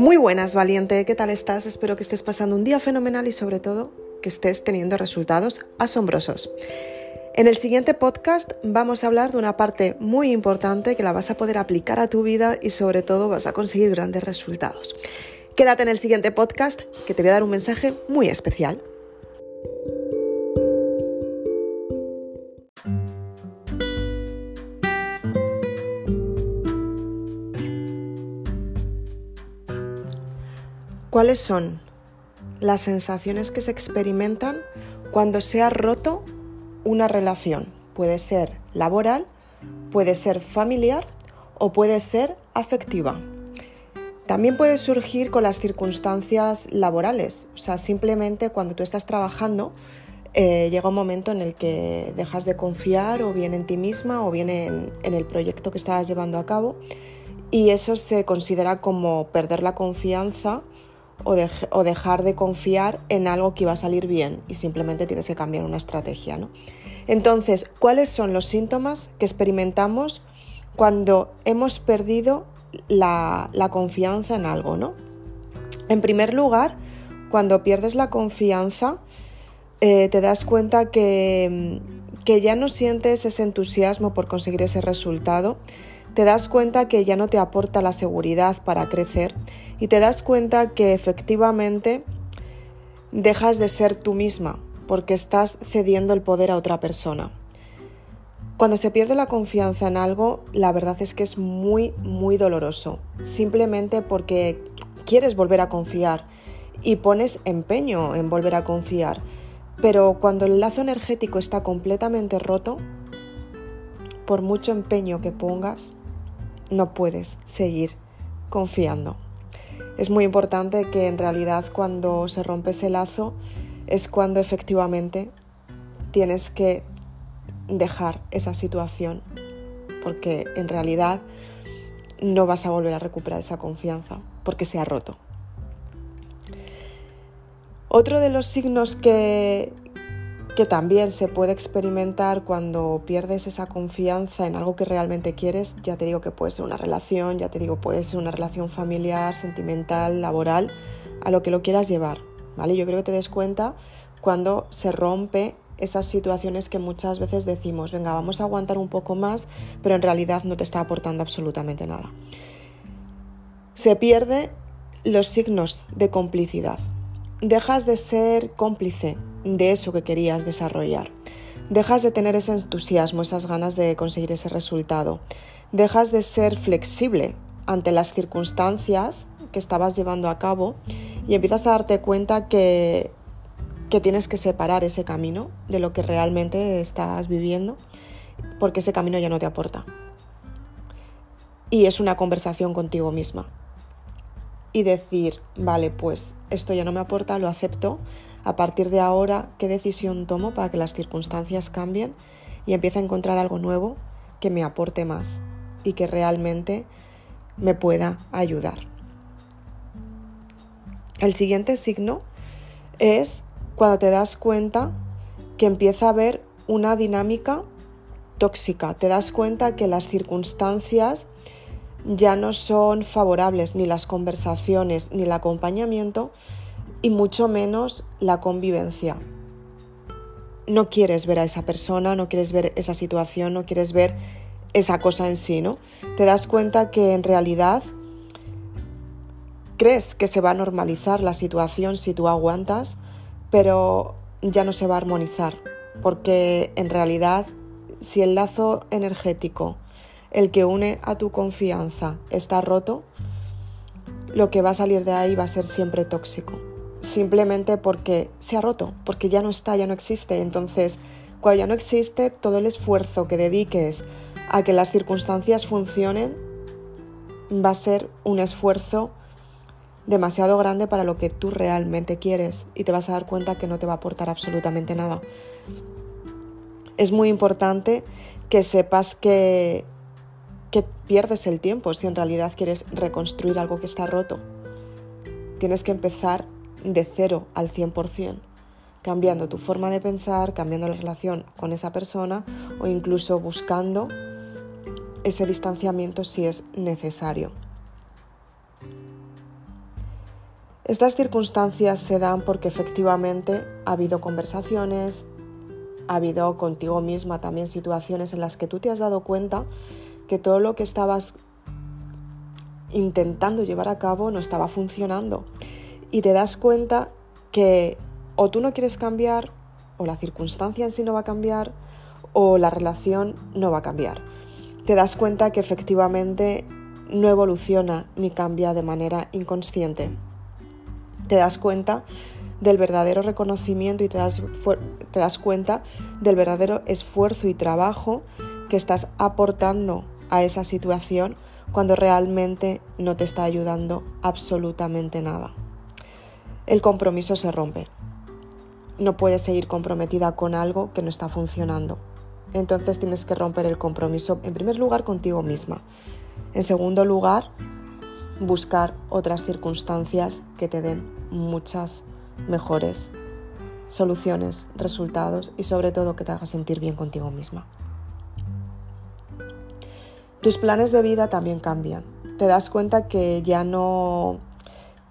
Muy buenas, valiente, ¿qué tal estás? Espero que estés pasando un día fenomenal y sobre todo que estés teniendo resultados asombrosos. En el siguiente podcast vamos a hablar de una parte muy importante que la vas a poder aplicar a tu vida y sobre todo vas a conseguir grandes resultados. Quédate en el siguiente podcast que te voy a dar un mensaje muy especial. ¿Cuáles son las sensaciones que se experimentan cuando se ha roto una relación? Puede ser laboral, puede ser familiar o puede ser afectiva. También puede surgir con las circunstancias laborales, o sea, simplemente cuando tú estás trabajando eh, llega un momento en el que dejas de confiar o bien en ti misma o bien en, el proyecto que estás llevando a cabo y eso se considera como perder la confianza o, dejar de confiar en algo que iba a salir bien y simplemente tienes que cambiar una estrategia. ¿no? Entonces, ¿cuáles son los síntomas que experimentamos cuando hemos perdido la, confianza en algo? ¿no? En primer lugar, cuando pierdes la confianza, eh, te das cuenta que, que ya no sientes ese entusiasmo por conseguir ese resultado, te das cuenta que ya no te aporta la seguridad para crecer y te das cuenta que efectivamente dejas de ser tú misma porque estás cediendo el poder a otra persona. Cuando se pierde la confianza en algo, la verdad es que es muy, muy doloroso, simplemente porque quieres volver a confiar y pones empeño en volver a confiar. Pero cuando el lazo energético está completamente roto, por mucho empeño que pongas, no puedes seguir confiando. Es muy importante que en realidad cuando se rompe ese lazo es cuando efectivamente tienes que dejar esa situación porque en realidad no vas a volver a recuperar esa confianza porque se ha roto. Otro de los signos que, que también se puede experimentar cuando pierdes esa confianza en algo que realmente quieres. Ya te digo que puede ser una relación, ya te digo puede ser una relación familiar, sentimental, laboral, a lo que lo quieras llevar. ¿vale? Yo creo que te des cuenta cuando se rompe esas situaciones que muchas veces decimos, venga, vamos a aguantar un poco más, pero en realidad no te está aportando absolutamente nada. Se pierde los signos de complicidad. Dejas de ser cómplice de eso que querías desarrollar. Dejas de tener ese entusiasmo, esas ganas de conseguir ese resultado. Dejas de ser flexible ante las circunstancias que estabas llevando a cabo y empiezas a darte cuenta que, que tienes que separar ese camino de lo que realmente estás viviendo porque ese camino ya no te aporta. Y es una conversación contigo misma. Y decir, vale, pues esto ya no me aporta, lo acepto, a partir de ahora qué decisión tomo para que las circunstancias cambien y empiece a encontrar algo nuevo que me aporte más y que realmente me pueda ayudar. El siguiente signo es cuando te das cuenta que empieza a haber una dinámica tóxica, te das cuenta que las circunstancias ya no son favorables, ni las conversaciones, ni el acompañamiento, y mucho menos la convivencia. No quieres ver a esa persona, no quieres ver esa situación, no quieres ver esa cosa en sí, ¿no? Te das cuenta que en realidad crees que se va a normalizar la situación si tú aguantas, pero ya no se va a armonizar, porque en realidad si el lazo energético, el que une a tu confianza, está roto, lo que va a salir de ahí va a ser siempre tóxico simplemente porque se ha roto, porque ya no está, ya no existe. Entonces, cuando ya no existe, todo el esfuerzo que dediques a que las circunstancias funcionen va a ser un esfuerzo demasiado grande para lo que tú realmente quieres y te vas a dar cuenta que no te va a aportar absolutamente nada. Es muy importante que sepas que, que pierdes el tiempo si en realidad quieres reconstruir algo que está roto. Tienes que empezar de cero al 100%, cambiando tu forma de pensar, cambiando la relación con esa persona o incluso buscando ese distanciamiento si es necesario. Estas circunstancias se dan porque efectivamente ha habido conversaciones, ha habido contigo misma también situaciones en las que tú te has dado cuenta que todo lo que estabas intentando llevar a cabo no estaba funcionando. Y te das cuenta que o tú no quieres cambiar, o la circunstancia en sí no va a cambiar, o la relación no va a cambiar. Te das cuenta que efectivamente no evoluciona ni cambia de manera inconsciente. Te das cuenta del verdadero reconocimiento y te das, te das cuenta del verdadero esfuerzo y trabajo que estás aportando a esa situación cuando realmente no te está ayudando absolutamente nada. El compromiso se rompe. No puedes seguir comprometida con algo que no está funcionando. Entonces tienes que romper el compromiso en primer lugar contigo misma. En segundo lugar, buscar otras circunstancias que te den muchas mejores soluciones, resultados y sobre todo que te haga sentir bien contigo misma. Tus planes de vida también cambian. Te das cuenta que ya no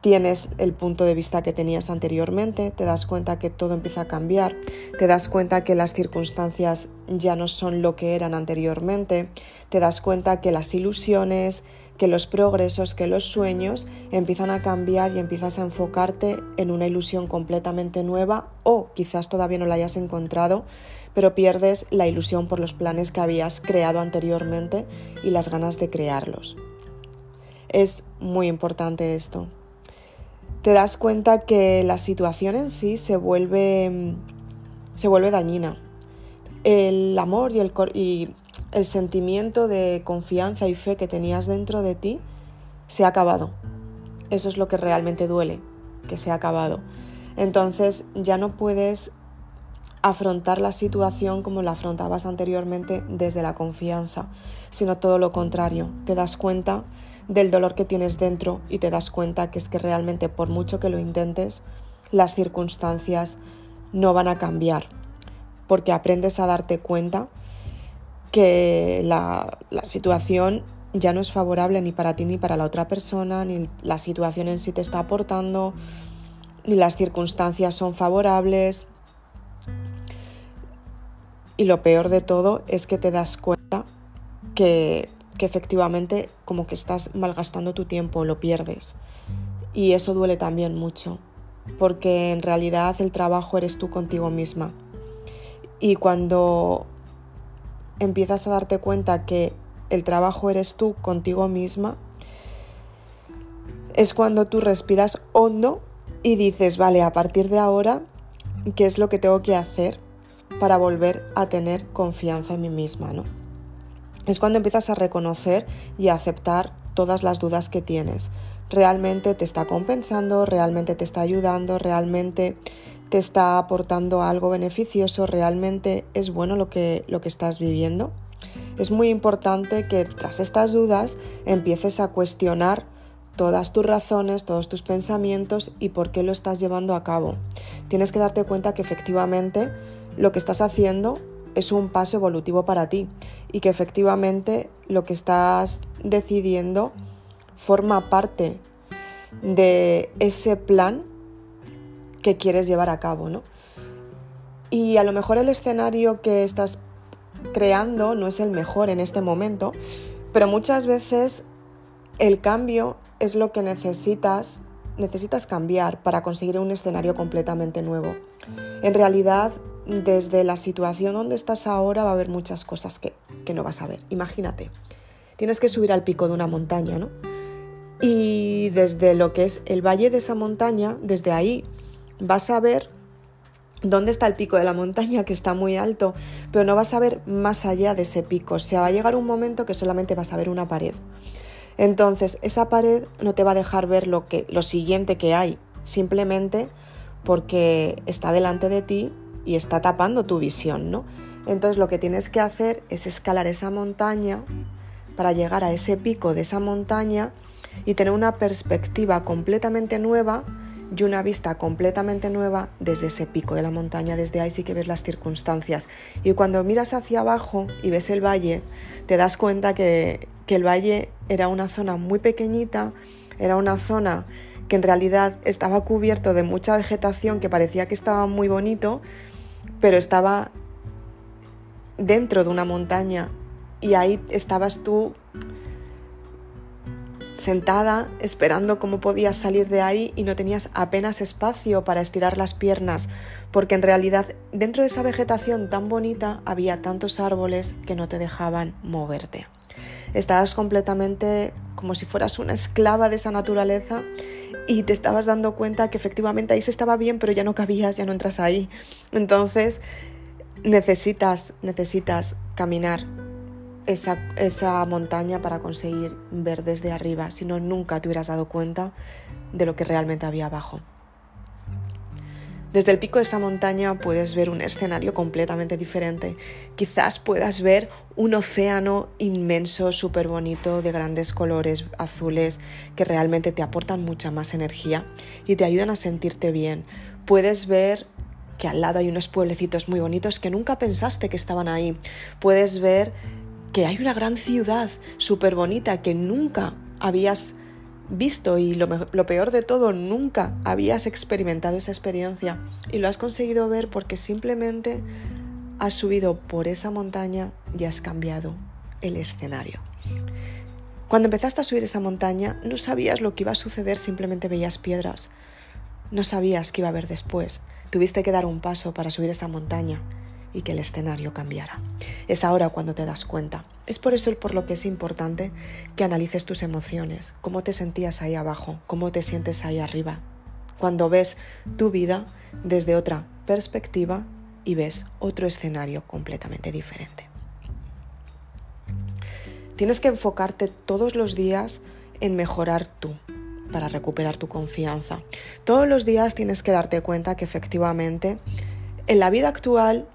tienes el punto de vista que tenías anteriormente, te das cuenta que todo empieza a cambiar, te das cuenta que las circunstancias ya no son lo que eran anteriormente, te das cuenta que las ilusiones, que los progresos, que los sueños empiezan a cambiar y empiezas a enfocarte en una ilusión completamente nueva o quizás todavía no la hayas encontrado, pero pierdes la ilusión por los planes que habías creado anteriormente y las ganas de crearlos. Es muy importante esto. Te das cuenta que la situación en sí se vuelve, se vuelve dañina. El amor y el, y el sentimiento de confianza y fe que tenías dentro de ti se ha acabado. Eso es lo que realmente duele, que se ha acabado. Entonces ya no puedes afrontar la situación como la afrontabas anteriormente desde la confianza, sino todo lo contrario. Te das cuenta del dolor que tienes dentro y te das cuenta que es que realmente por mucho que lo intentes, las circunstancias no van a cambiar, porque aprendes a darte cuenta que la, situación ya no es favorable ni para ti ni para la otra persona, ni la situación en sí te está aportando, ni las circunstancias son favorables. Y lo peor de todo es que te das cuenta que, que efectivamente como que estás malgastando tu tiempo, lo pierdes. Y eso duele también mucho, porque en realidad el trabajo eres tú contigo misma. Y cuando empiezas a darte cuenta que el trabajo eres tú contigo misma, es cuando tú respiras hondo y dices, vale, a partir de ahora, ¿qué es lo que tengo que hacer para volver a tener confianza en mí misma? ¿no? Es cuando empiezas a reconocer y a aceptar todas las dudas que tienes. Realmente te está compensando, realmente te está ayudando, realmente te está aportando algo beneficioso, realmente es bueno lo que, lo que estás viviendo. Es muy importante que tras estas dudas empieces a cuestionar todas tus razones, todos tus pensamientos y por qué lo estás llevando a cabo. Tienes que darte cuenta que efectivamente lo que estás haciendo es un paso evolutivo para ti y que efectivamente lo que estás decidiendo forma parte de ese plan que quieres llevar a cabo, ¿no? Y a lo mejor el escenario que estás creando no es el mejor en este momento, pero muchas veces el cambio es lo que necesitas, necesitas cambiar para conseguir un escenario completamente nuevo. En realidad, desde la situación donde estás ahora va a haber muchas cosas que, que no vas a ver. Imagínate, tienes que subir al pico de una montaña, ¿no? Y desde lo que es el valle de esa montaña, desde ahí vas a ver dónde está el pico de la montaña, que está muy alto, pero no vas a ver más allá de ese pico. O sea, va a llegar un momento que solamente vas a ver una pared. Entonces, esa pared no te va a dejar ver lo, que, lo siguiente que hay, simplemente porque está delante de ti y está tapando tu visión, ¿no? Entonces, lo que tienes que hacer es escalar esa montaña para llegar a ese pico de esa montaña y tener una perspectiva completamente nueva y una vista completamente nueva desde ese pico de la montaña, desde ahí sí que ves las circunstancias. Y cuando miras hacia abajo y ves el valle, te das cuenta que, que el valle era una zona muy pequeñita, era una zona que en realidad estaba cubierto de mucha vegetación que parecía que estaba muy bonito, pero estaba dentro de una montaña y ahí estabas tú sentada esperando cómo podías salir de ahí y no tenías apenas espacio para estirar las piernas, porque en realidad dentro de esa vegetación tan bonita había tantos árboles que no te dejaban moverte. Estabas completamente como si fueras una esclava de esa naturaleza y te estabas dando cuenta que efectivamente ahí se estaba bien, pero ya no cabías, ya no entras ahí. Entonces necesitas, necesitas caminar esa, esa montaña para conseguir ver desde arriba, si no nunca te hubieras dado cuenta de lo que realmente había abajo. Desde el pico de esta montaña puedes ver un escenario completamente diferente. Quizás puedas ver un océano inmenso, súper bonito, de grandes colores azules, que realmente te aportan mucha más energía y te ayudan a sentirte bien. Puedes ver que al lado hay unos pueblecitos muy bonitos que nunca pensaste que estaban ahí. Puedes ver que hay una gran ciudad súper bonita que nunca habías visto y lo, peor de todo, nunca habías experimentado esa experiencia y lo has conseguido ver porque simplemente has subido por esa montaña y has cambiado el escenario. Cuando empezaste a subir esa montaña no sabías lo que iba a suceder, simplemente veías piedras. No sabías qué iba a haber después. Tuviste que dar un paso para subir esa montaña y que el escenario cambiara. Es ahora cuando te das cuenta. Es por eso por lo que es importante que analices tus emociones, cómo te sentías ahí abajo, cómo te sientes ahí arriba. Cuando ves tu vida desde otra perspectiva y ves otro escenario completamente diferente. Tienes que enfocarte todos los días en mejorar tú, para recuperar tu confianza. Todos los días tienes que darte cuenta que efectivamente en la vida actual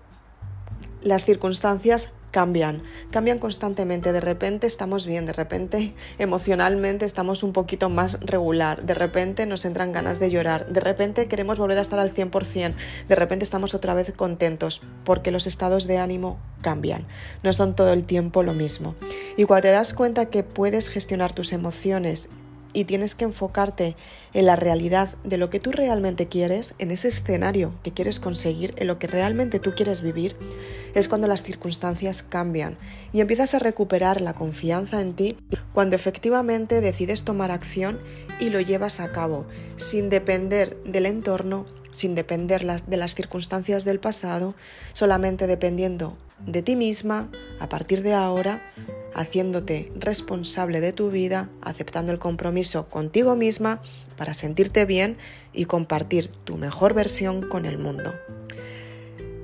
las circunstancias cambian, cambian constantemente. De repente estamos bien, de repente emocionalmente estamos un poquito más regular, de repente nos entran ganas de llorar, de repente queremos volver a estar al 100%, de repente estamos otra vez contentos, porque los estados de ánimo cambian, no son todo el tiempo lo mismo. Y cuando te das cuenta que puedes gestionar tus emociones y tienes que enfocarte en la realidad de lo que tú realmente quieres, en ese escenario que quieres conseguir, en lo que realmente tú quieres vivir, es cuando las circunstancias cambian y empiezas a recuperar la confianza en ti cuando efectivamente decides tomar acción y lo llevas a cabo, sin depender del entorno, sin depender de las circunstancias del pasado, solamente dependiendo de ti misma a partir de ahora haciéndote responsable de tu vida, aceptando el compromiso contigo misma para sentirte bien y compartir tu mejor versión con el mundo.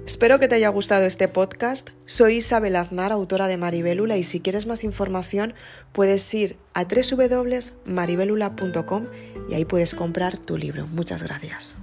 Espero que te haya gustado este podcast. Soy Isabel Aznar, autora de Maribelula, y si quieres más información puedes ir a www.maribelula.com y ahí puedes comprar tu libro. Muchas gracias.